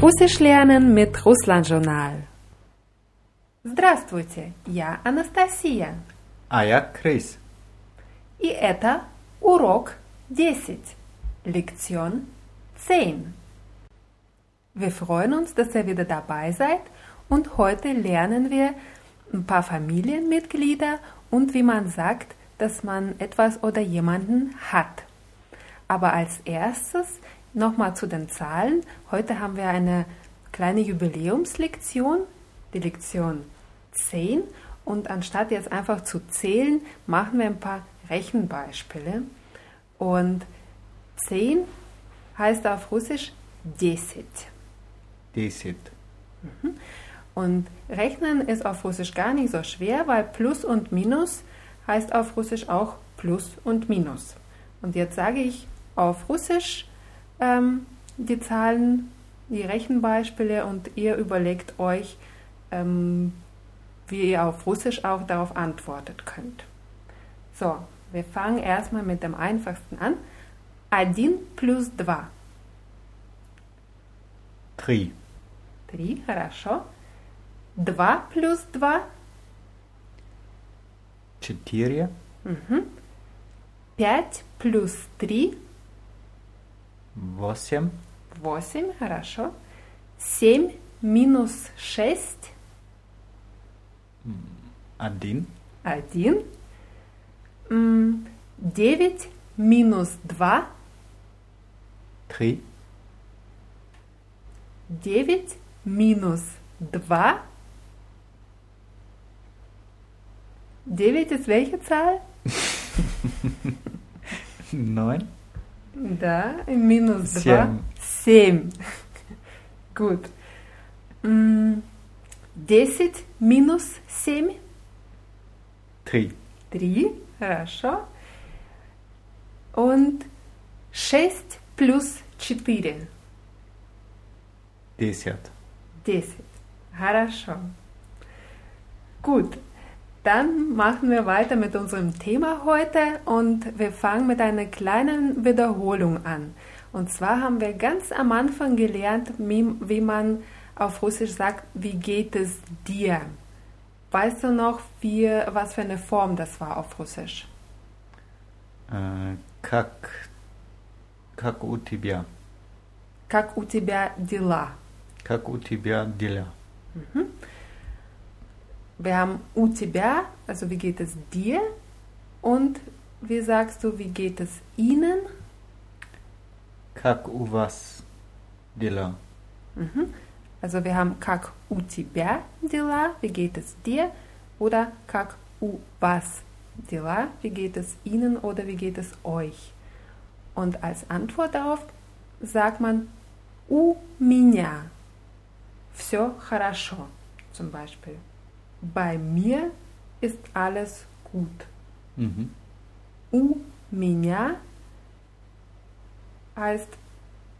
Russisch lernen mit Russland-Journal. Здравствуйте, я Анастасия. А я Крис. И это урок 10, Lektion 10. Wir freuen uns, dass ihr wieder dabei seid und heute lernen wir ein paar Familienmitglieder und wie man sagt, dass man etwas oder jemanden hat. Aber als erstes nochmal zu den Zahlen. Heute haben wir eine kleine Jubiläumslektion, die Lektion 10. Und anstatt jetzt einfach zu zählen, machen wir ein paar Rechenbeispiele. Und 10 heißt auf Russisch Desit. Desit. Und Rechnen ist auf Russisch gar nicht so schwer, weil Plus und Minus heißt auf Russisch auch Plus und Minus. Und jetzt sage ich auf Russisch ähm, die Zahlen, die Rechenbeispiele und ihr überlegt euch, ähm, wie ihr auf Russisch auch darauf antworten könnt. So, wir fangen erstmal mit dem einfachsten an. Один plus два. Три. Три, хорошо. Два плюс два. Четыре. Мгм. Пять плюс три. Восемь. Восемь, хорошо. Семь минус шесть. Один. Один. Девять минус два. Три. Девять минус два. Девять ist welche Zahl? Neun. Да, минус 7. 2. 7. Good. 10 минус 7. 3. 3. Хорошо. И 6 плюс 4. 10. 10. Хорошо. Good. Dann machen wir weiter mit unserem Thema heute und wir fangen mit einer kleinen Wiederholung an. Und zwar haben wir ganz am Anfang gelernt, wie, wie man auf Russisch sagt, wie geht es dir? Weißt du noch, wie, was für eine Form das war auf Russisch? Äh, как, как у тебя? Как у тебя дела? Как у тебя дела? Wir haben у тебя, also wie geht es dir? Und wie sagst du, wie geht es ihnen? Как у вас дела? Mhm. Also wir haben как у тебя дела, wie geht es dir? Oder как у вас дела, wie geht es ihnen oder wie geht es euch? Und als Antwort darauf sagt man у меня все хорошо, zum Beispiel. Bei mir ist alles gut. Mhm. У меня heißt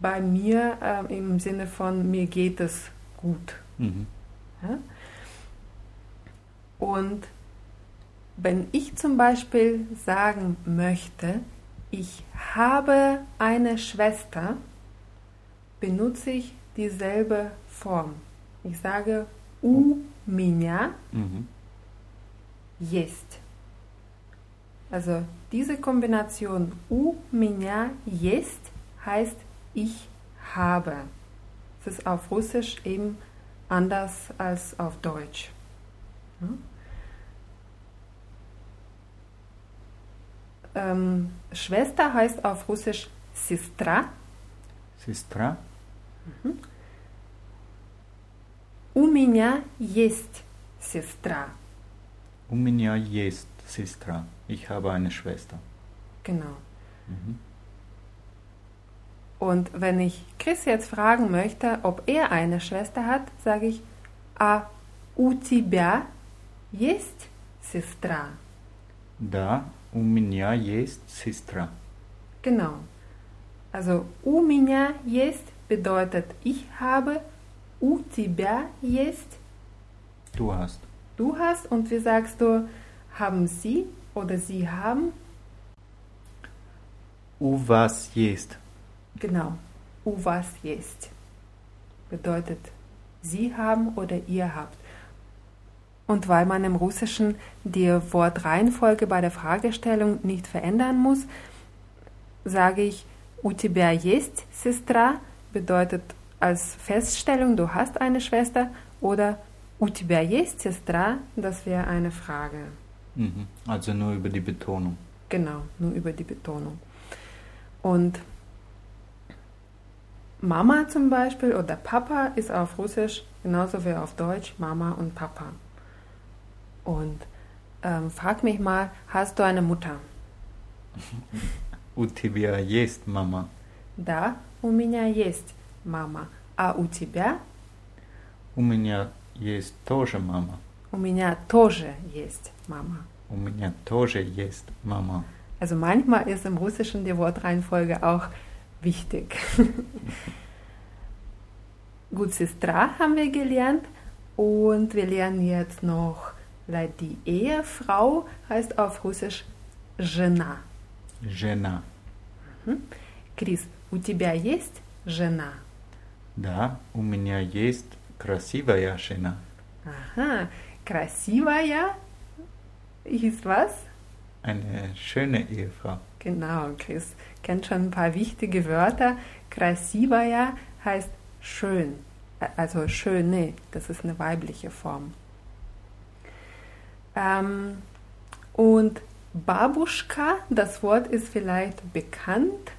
bei mir äh, im Sinne von mir geht es gut. Mhm. Ja? Und wenn ich zum Beispiel sagen möchte, ich habe eine Schwester, benutze ich dieselbe Form. Ich sage у Minja mhm. jest. Also diese Kombination u minja jest heißt ich habe. Es ist auf Russisch eben anders als auf Deutsch. Ähm, Schwester heißt auf Russisch Sistra. Sistra. Mhm. У меня есть сестра. У меня есть сестра. Ich habe eine Schwester. Genau. Mhm. Und wenn ich Chris jetzt fragen möchte, ob er eine Schwester hat, sage ich, а у тебя есть сестра? Да, у меня есть сестра. Genau. Also у меня есть bedeutet ich habe, у тебя есть Du hast. du hast und wie sagst du, haben sie oder sie haben? У вас есть. Genau. У вас есть. bedeutet Sie haben oder ihr habt. Und weil man im Russischen die Wortreihenfolge bei der Fragestellung nicht verändern muss, sage ich У тебя есть сестра bedeutet als Feststellung, du hast eine Schwester oder У тебя есть сестра, das wäre eine Frage. Mhm. Also nur über die Betonung. Genau, nur über die Betonung. Und Mama zum Beispiel oder Papa ist auf Russisch genauso wie auf Deutsch Mama und Papa. Und ähm, frag mich mal, hast du eine Mutter? У тебя есть мама? Да, у меня есть мама. А у тебя? У меня есть тоже мама. У меня тоже есть мама. У меня тоже есть мама. Also manchmal ist im Russischen die Wortreihenfolge auch wichtig. Gut, Sestra haben wir gelernt und wir lernen jetzt noch die Ehefrau heißt auf Russisch Жена. Жена. Крис, у тебя есть жена? Да, у меня есть красивая жена. Aha, красивая ist was? Eine schöne Ehefrau. Genau, Chris kennt schon ein paar wichtige Wörter. Красивая heißt schön, also schöne, das ist eine weibliche Form. Ähm, und Babuschka, das Wort ist vielleicht bekannt.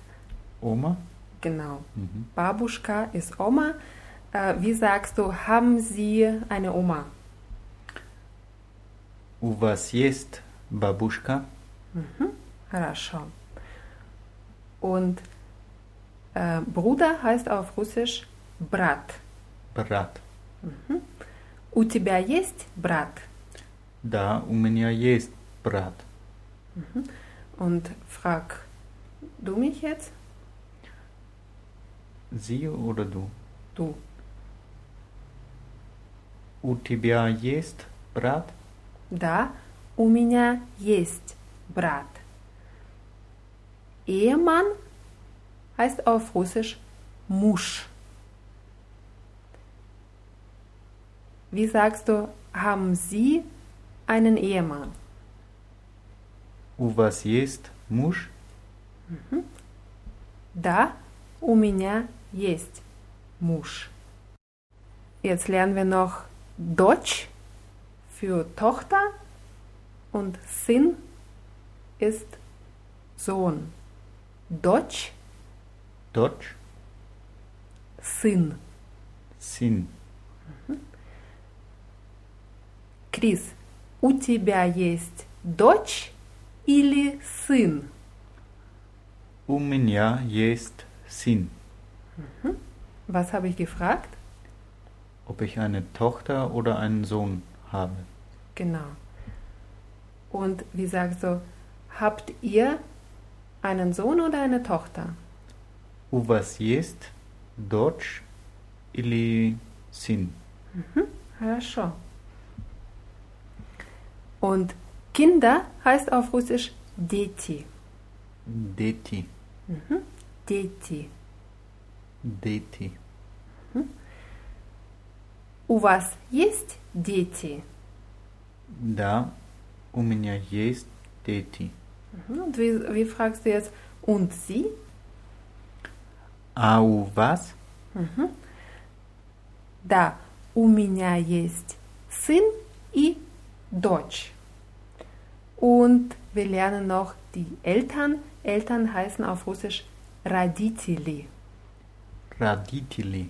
Oma? Genau. Mhm. Babuschka ist Oma. Äh, wie sagst du, haben Sie eine Oma? У вас есть бабушка? Mhm. Хорошо. Und äh, Bruder heißt auf Russisch Brat. Брат. У тебя есть брат? Да, у меня есть брат. Und frag du mich jetzt? Sie oder du? Du. У тебя есть брат? Да, у меня есть брат. Ehemann heißt auf Russisch Musch. Wie sagst du, haben Sie einen Ehemann? У вас есть муж? Да, у меня есть муж. Jetzt lernen wir noch Deutsch für Tochter und Sinn ist Sohn. Deutsch, Дочь? Sinn. Сын. Крис, у тебя есть дочь или сын? У меня есть сын. Was habe ich gefragt? Ob ich eine Tochter oder einen Sohn habe? Genau. Und wie sagst du, habt ihr einen Sohn oder eine Tochter? У вас есть дочь или сын? Хорошо. Und Kinder heißt auf Russisch Дети. Дети. Дети. Дети. У вас есть дети? Да, у меня есть дети. Mhm. Und wie, wie fragst du jetzt und sie? А у вас? Да, у меня есть сын и дочь. Und wir lernen noch die Eltern. Eltern heißen auf Russisch Родители.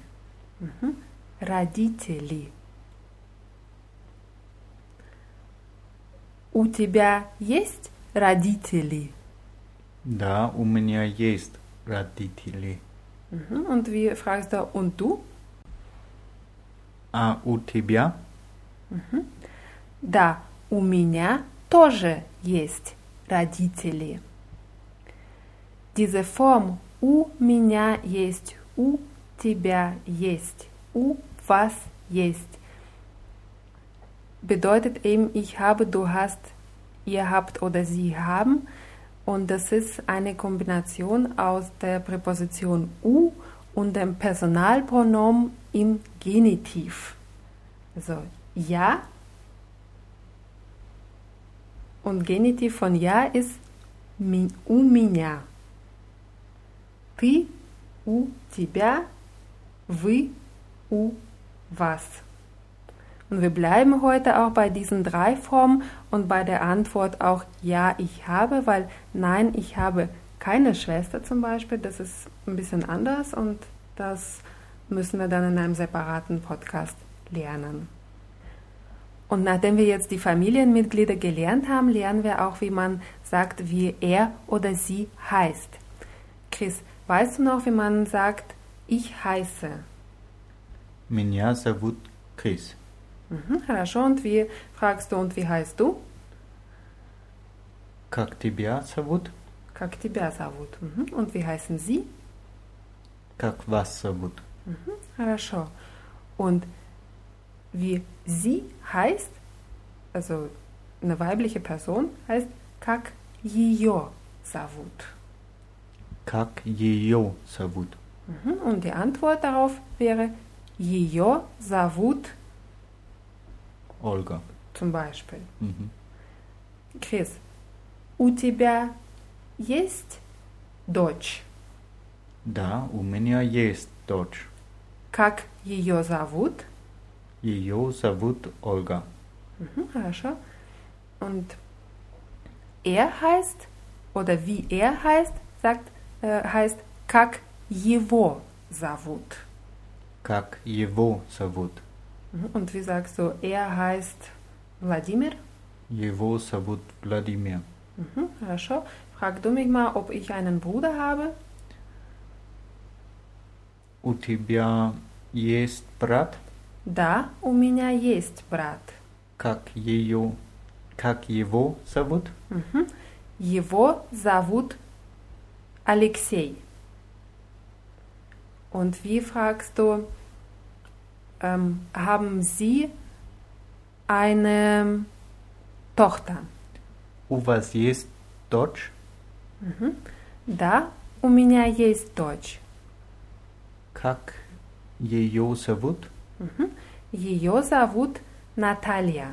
Родители. Родители. У тебя есть родители? Да, у меня есть родители. Mhm. Und wie fragst du und du? А у тебя? Да, у меня тоже есть родители. Diese Form у меня есть, у тебя есть, у вас есть bedeutet eben ich habe, du hast, ihr habt oder sie haben. Und das ist eine Kombination aus der Präposition u und dem Personalpronomen im Genitiv. Also ja und Genitiv von ja ist у меня. Ты у тебя, вы у was. Und wir bleiben heute auch bei diesen drei Formen und bei der Antwort auch ja, ich habe, weil nein, ich habe keine Schwester zum Beispiel. Das ist ein bisschen anders und das müssen wir dann in einem separaten Podcast lernen. Und nachdem wir jetzt die Familienmitglieder gelernt haben, lernen wir auch, wie man sagt, wie er oder sie heißt. Chris, weißt du noch, wie man sagt, ich heiße? Меня зовут Chris. Mhm, хорошо. Und wie fragst du, und wie heißt du? Как тебя зовут? Как тебя зовут? Mhm. Und wie heißen sie? Как вас зовут? Mhm, хорошо. Und wie sie heißt, also eine weibliche Person, heißt как ее зовут. Как ее зовут? Mhm. Und die Antwort darauf wäre ее зовут Olga. zum Beispiel. Mhm. Chris, у тебя есть дочь? Да, у меня есть дочь. Как ее зовут? Ее зовут Ольга. Mhm, хорошо. Und er heißt, oder wie er heißt, sagt, äh, heißt, как его зовут. Как его зовут? Mhm, Und wie sagst du, er heißt Wladimir? Его зовут Владимир. Mhm, хорошо. Frag du mich mal, ob ich einen Bruder habe. У тебя есть брат? Да, у меня есть брат. Как ее, как его зовут? Mhm. Его зовут Alexei. Und wie fragst du, ähm, haben Sie eine Tochter? У вас есть дочь? Mhm. Да, у меня есть дочь. Как ее зовут? Mhm. Ее зовут Наталья.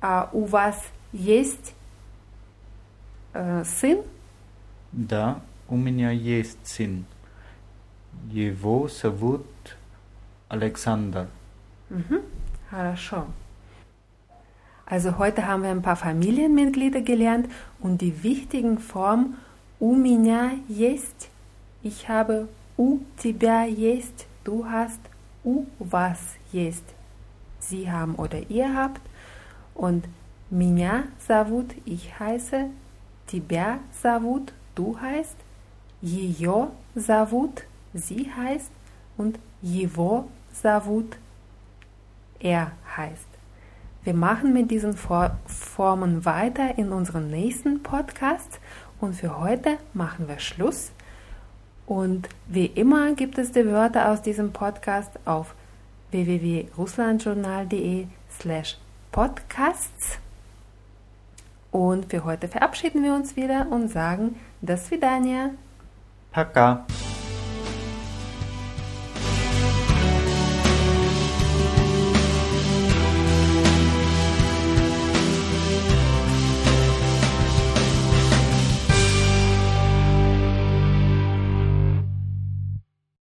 А у вас есть э, сын? Да, у меня есть сын. Его зовут Alexander. Mhm. Хорошо. Also heute haben wir ein paar Familienmitglieder gelernt und die wichtigen Formen у меня есть, ich habe, у тебя есть, du hast, у вас есть, sie haben oder ihr habt und меня зовут, ich heiße, тебя зовут, du heißt, ее зовут, sie heißt und его зовут, er heißt. Wir machen mit diesen For Formen weiter in unserem nächsten Podcast und für heute machen wir Schluss. Und wie immer gibt es die Wörter aus diesem Podcast auf www.russlandjournal.de slash podcasts. Und für heute verabschieden wir uns wieder und sagen, das Vidania. Пока.